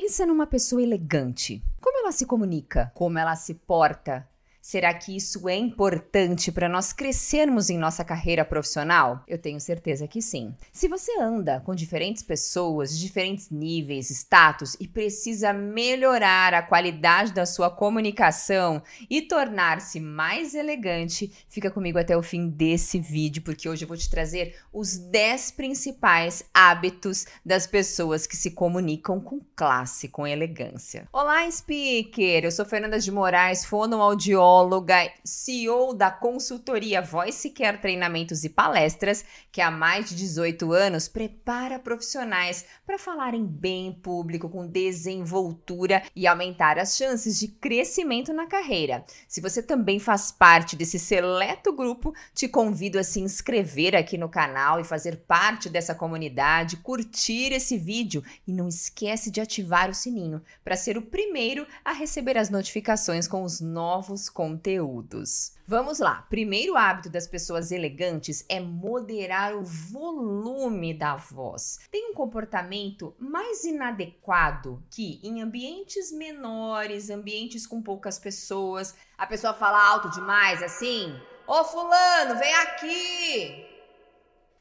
Pensa numa pessoa elegante. Como ela se comunica? Como ela se porta? Será que isso é importante para nós crescermos em nossa carreira profissional? Eu tenho certeza que sim. Se você anda com diferentes pessoas diferentes níveis, status e precisa melhorar a qualidade da sua comunicação e tornar-se mais elegante, fica comigo até o fim desse vídeo, porque hoje eu vou te trazer os 10 principais hábitos das pessoas que se comunicam com classe, com elegância. Olá, speaker! Eu sou Fernanda de Moraes, fonoaudióloga psicóloga, CEO da consultoria Voice Care Treinamentos e Palestras, que há mais de 18 anos prepara profissionais para falarem bem em público, com desenvoltura e aumentar as chances de crescimento na carreira. Se você também faz parte desse seleto grupo, te convido a se inscrever aqui no canal e fazer parte dessa comunidade, curtir esse vídeo e não esquece de ativar o sininho para ser o primeiro a receber as notificações com os novos conteúdos conteúdos. Vamos lá. Primeiro hábito das pessoas elegantes é moderar o volume da voz. Tem um comportamento mais inadequado que em ambientes menores, ambientes com poucas pessoas, a pessoa fala alto demais assim: "Ô fulano, vem aqui!"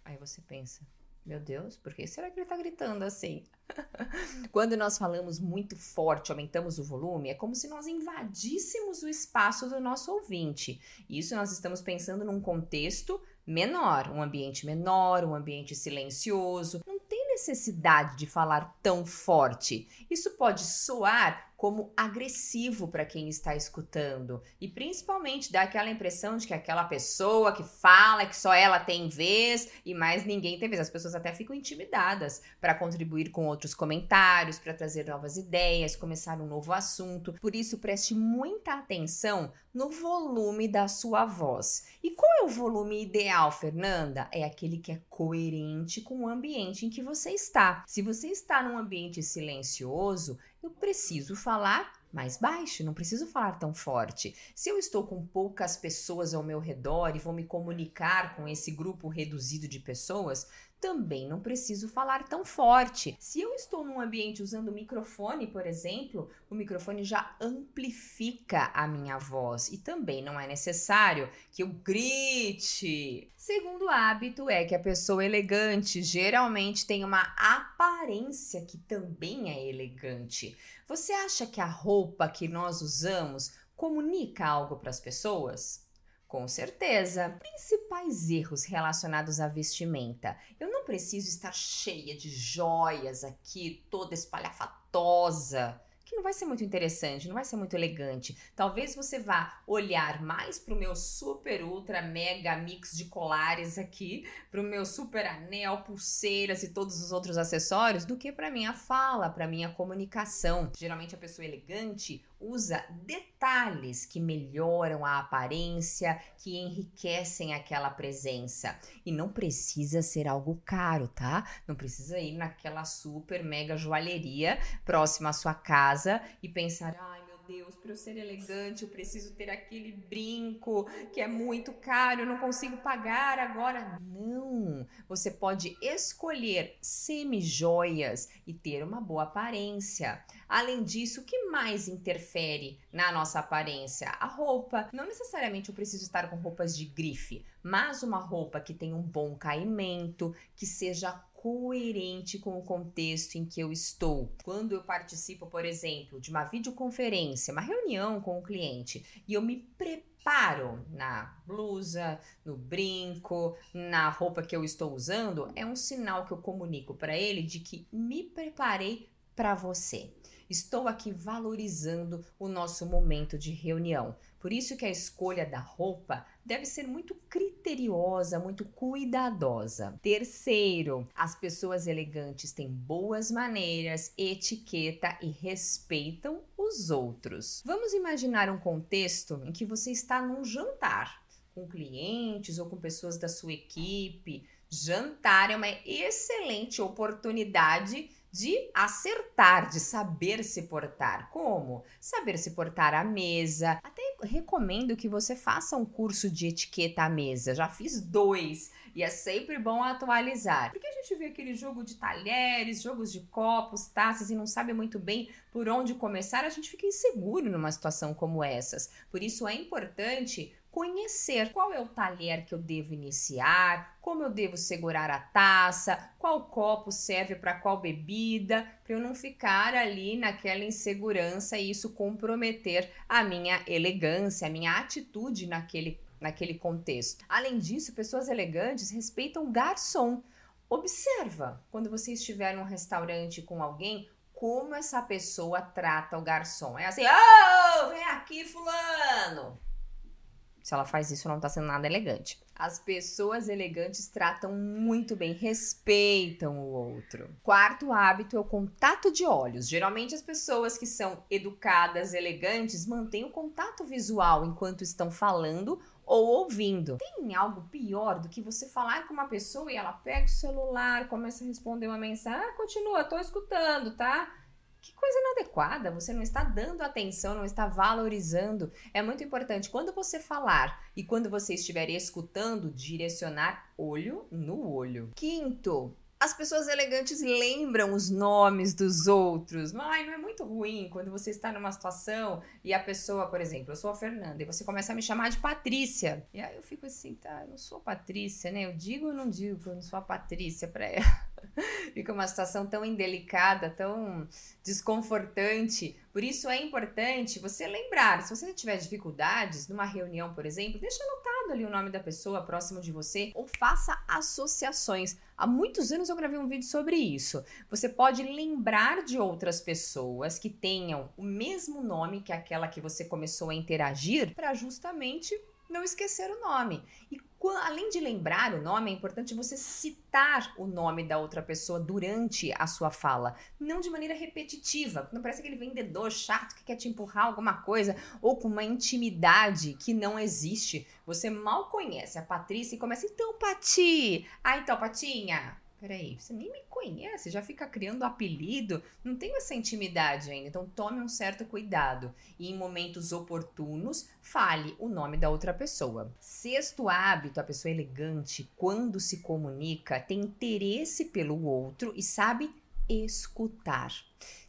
Aí você pensa: meu Deus, por que será que ele está gritando assim? Quando nós falamos muito forte, aumentamos o volume, é como se nós invadíssemos o espaço do nosso ouvinte. Isso nós estamos pensando num contexto menor, um ambiente menor, um ambiente silencioso. Não tem necessidade de falar tão forte. Isso pode soar como agressivo para quem está escutando e principalmente dá aquela impressão de que aquela pessoa que fala que só ela tem vez e mais ninguém tem vez. As pessoas até ficam intimidadas para contribuir com outros comentários, para trazer novas ideias, começar um novo assunto. Por isso, preste muita atenção no volume da sua voz. E qual é o volume ideal, Fernanda? É aquele que é coerente com o ambiente em que você está. Se você está num ambiente silencioso, eu preciso falar mais baixo, não preciso falar tão forte. Se eu estou com poucas pessoas ao meu redor e vou me comunicar com esse grupo reduzido de pessoas, também não preciso falar tão forte. Se eu estou num ambiente usando microfone, por exemplo, o microfone já amplifica a minha voz e também não é necessário que eu grite. Segundo hábito é que a pessoa elegante geralmente tem uma aparência que também é elegante. Você acha que a roupa que nós usamos comunica algo para as pessoas? Com certeza. Principais erros relacionados à vestimenta. Eu não preciso estar cheia de joias aqui, toda espalhafatosa que não vai ser muito interessante, não vai ser muito elegante. Talvez você vá olhar mais para o meu super ultra mega mix de colares aqui, para o meu super anel, pulseiras e todos os outros acessórios, do que para minha fala, para minha comunicação. Geralmente a pessoa elegante usa detalhes que melhoram a aparência, que enriquecem aquela presença. E não precisa ser algo caro, tá? Não precisa ir naquela super mega joalheria próxima à sua casa e pensar, ai meu Deus, para eu ser elegante, eu preciso ter aquele brinco que é muito caro, eu não consigo pagar agora. Não! Você pode escolher semi-joias e ter uma boa aparência. Além disso, o que mais interfere na nossa aparência? A roupa. Não necessariamente eu preciso estar com roupas de grife, mas uma roupa que tenha um bom caimento, que seja coerente com o contexto em que eu estou. Quando eu participo, por exemplo, de uma videoconferência, uma reunião com o cliente, e eu me preparo na blusa, no brinco, na roupa que eu estou usando, é um sinal que eu comunico para ele de que me preparei para você. Estou aqui valorizando o nosso momento de reunião. Por isso que a escolha da roupa deve ser muito criteriosa, muito cuidadosa. Terceiro, as pessoas elegantes têm boas maneiras, etiqueta e respeitam os outros. Vamos imaginar um contexto em que você está num jantar com clientes ou com pessoas da sua equipe. Jantar é uma excelente oportunidade de acertar, de saber se portar. Como? Saber se portar à mesa. Até recomendo que você faça um curso de etiqueta à mesa. Já fiz dois E é sempre bom atualizar. Porque a gente vê aquele jogo de talheres, jogos de copos, taças e não sabe muito bem por onde começar, a gente fica inseguro numa situação como essas. Por isso é importante conhecer qual é o talher que eu devo iniciar, como eu devo segurar a taça, qual copo serve para qual bebida, para eu não ficar ali naquela insegurança e isso comprometer a minha elegância, a minha atitude naquele, naquele contexto. Além disso, pessoas elegantes respeitam o garçom. Observa quando você estiver num restaurante com alguém, como essa pessoa trata o garçom. É assim, ô, oh, vem aqui, fulano. Se ela faz isso, não tá sendo nada elegante. As pessoas elegantes tratam muito bem, respeitam o outro. Quarto hábito é o contato de olhos. Geralmente as pessoas que são educadas, elegantes, mantêm o contato visual enquanto estão falando ou ouvindo. Tem algo pior do que você falar com uma pessoa e ela pega o celular, começa a responder uma mensagem, ah, continua, tô escutando, tá? Que coisa inadequada, você não está dando atenção, não está valorizando. É muito importante quando você falar e quando você estiver escutando, direcionar olho no olho. Quinto, as pessoas elegantes lembram os nomes dos outros. Ai, não é muito ruim quando você está numa situação e a pessoa, por exemplo, eu sou a Fernanda e você começa a me chamar de Patrícia. E aí eu fico assim, tá, eu não sou Patrícia, né? Eu digo ou não digo que eu não sou a Patrícia pra ela? Fica uma situação tão indelicada, tão desconfortante. Por isso é importante você lembrar, se você tiver dificuldades numa reunião, por exemplo, deixa anotado ali o nome da pessoa próximo de você ou faça associações. Há muitos anos eu gravei um vídeo sobre isso. Você pode lembrar de outras pessoas que tenham o mesmo nome que aquela que você começou a interagir para justamente não esquecer o nome. E além de lembrar o nome, é importante você citar o nome da outra pessoa durante a sua fala, não de maneira repetitiva. Não parece aquele vendedor chato que quer te empurrar alguma coisa ou com uma intimidade que não existe. Você mal conhece a Patrícia e começa, então, Pati! Ah, então, Patinha, Peraí, você nem me conhece, já fica criando apelido, não tenho essa intimidade ainda, então tome um certo cuidado e em momentos oportunos fale o nome da outra pessoa. Sexto hábito, a pessoa elegante, quando se comunica, tem interesse pelo outro e sabe escutar.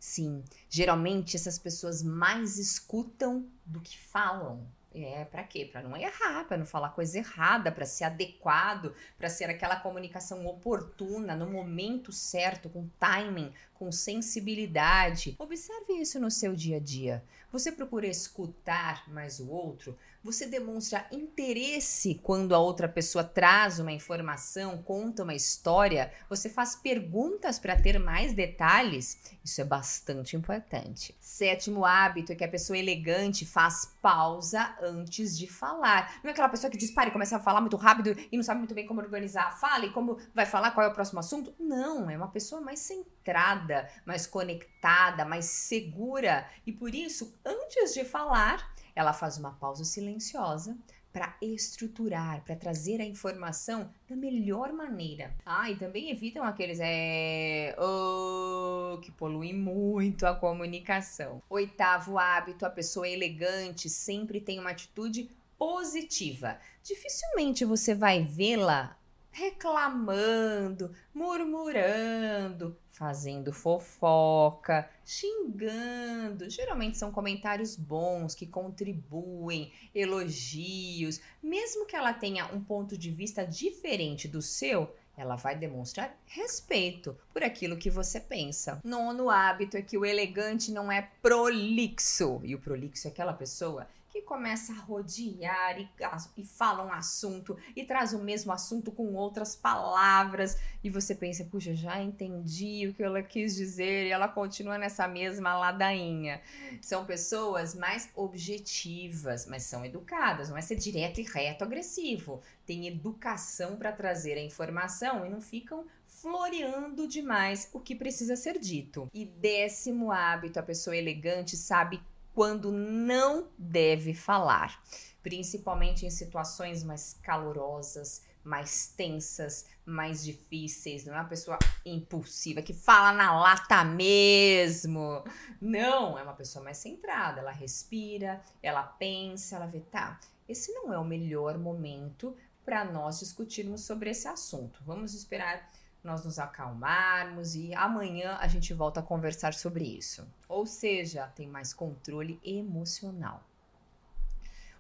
Sim, geralmente essas pessoas mais escutam do que falam. É, para quê? Para não errar, para não falar coisa errada, para ser adequado, para ser aquela comunicação oportuna, no momento certo, com timing, com sensibilidade. Observe isso no seu dia a dia. Você procura escutar mais o outro? Você demonstra interesse quando a outra pessoa traz uma informação, conta uma história? Você faz perguntas para ter mais detalhes? Isso é bastante importante. Sétimo hábito é que a pessoa elegante faz pausa antes de falar. Não é aquela pessoa que dispara e começa a falar muito rápido e não sabe muito bem como organizar a fala e como vai falar, qual é o próximo assunto. Não, é uma pessoa mais centrada, mais conectada, mais segura e por isso, antes de falar, ela faz uma pausa silenciosa para estruturar, para trazer a informação da melhor maneira. Ah, e também evitam aqueles é, oh, que poluem muito a comunicação. Oitavo hábito: a pessoa elegante sempre tem uma atitude positiva. Dificilmente você vai vê-la reclamando, murmurando, fazendo fofoca, xingando. Geralmente são comentários bons que contribuem, elogios. Mesmo que ela tenha um ponto de vista diferente do seu, ela vai demonstrar respeito por aquilo que você pensa. Nono hábito é que o elegante não é prolixo. E o prolixo é aquela pessoa que começa a rodear e, e fala um assunto e traz o mesmo assunto com outras palavras e você pensa, puxa, já entendi o que ela quis dizer e ela continua nessa mesma ladainha. São pessoas mais objetivas, mas são educadas, não é ser direto e reto agressivo. Tem educação para trazer a informação e não ficam floreando demais o que precisa ser dito. E décimo hábito, a pessoa elegante sabe quando não deve falar, principalmente em situações mais calorosas, mais tensas, mais difíceis. Não é uma pessoa impulsiva que fala na lata mesmo. Não, é uma pessoa mais centrada. Ela respira, ela pensa, ela vê, tá, esse não é o melhor momento para nós discutirmos sobre esse assunto. Vamos esperar nós nos acalmarmos e amanhã a gente volta a conversar sobre isso. Ou seja, tem mais controle emocional.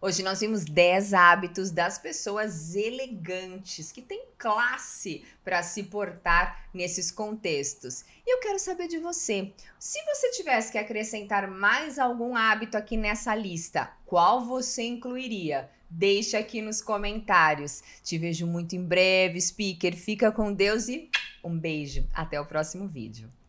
Hoje nós vimos 10 hábitos das pessoas elegantes, que têm classe para se portar nesses contextos. E eu quero saber de você. Se você tivesse que acrescentar mais algum hábito aqui nessa lista, qual você incluiria? Deixa aqui nos comentários. Te vejo muito em breve, speaker. Fica com Deus e um beijo. Até o próximo vídeo.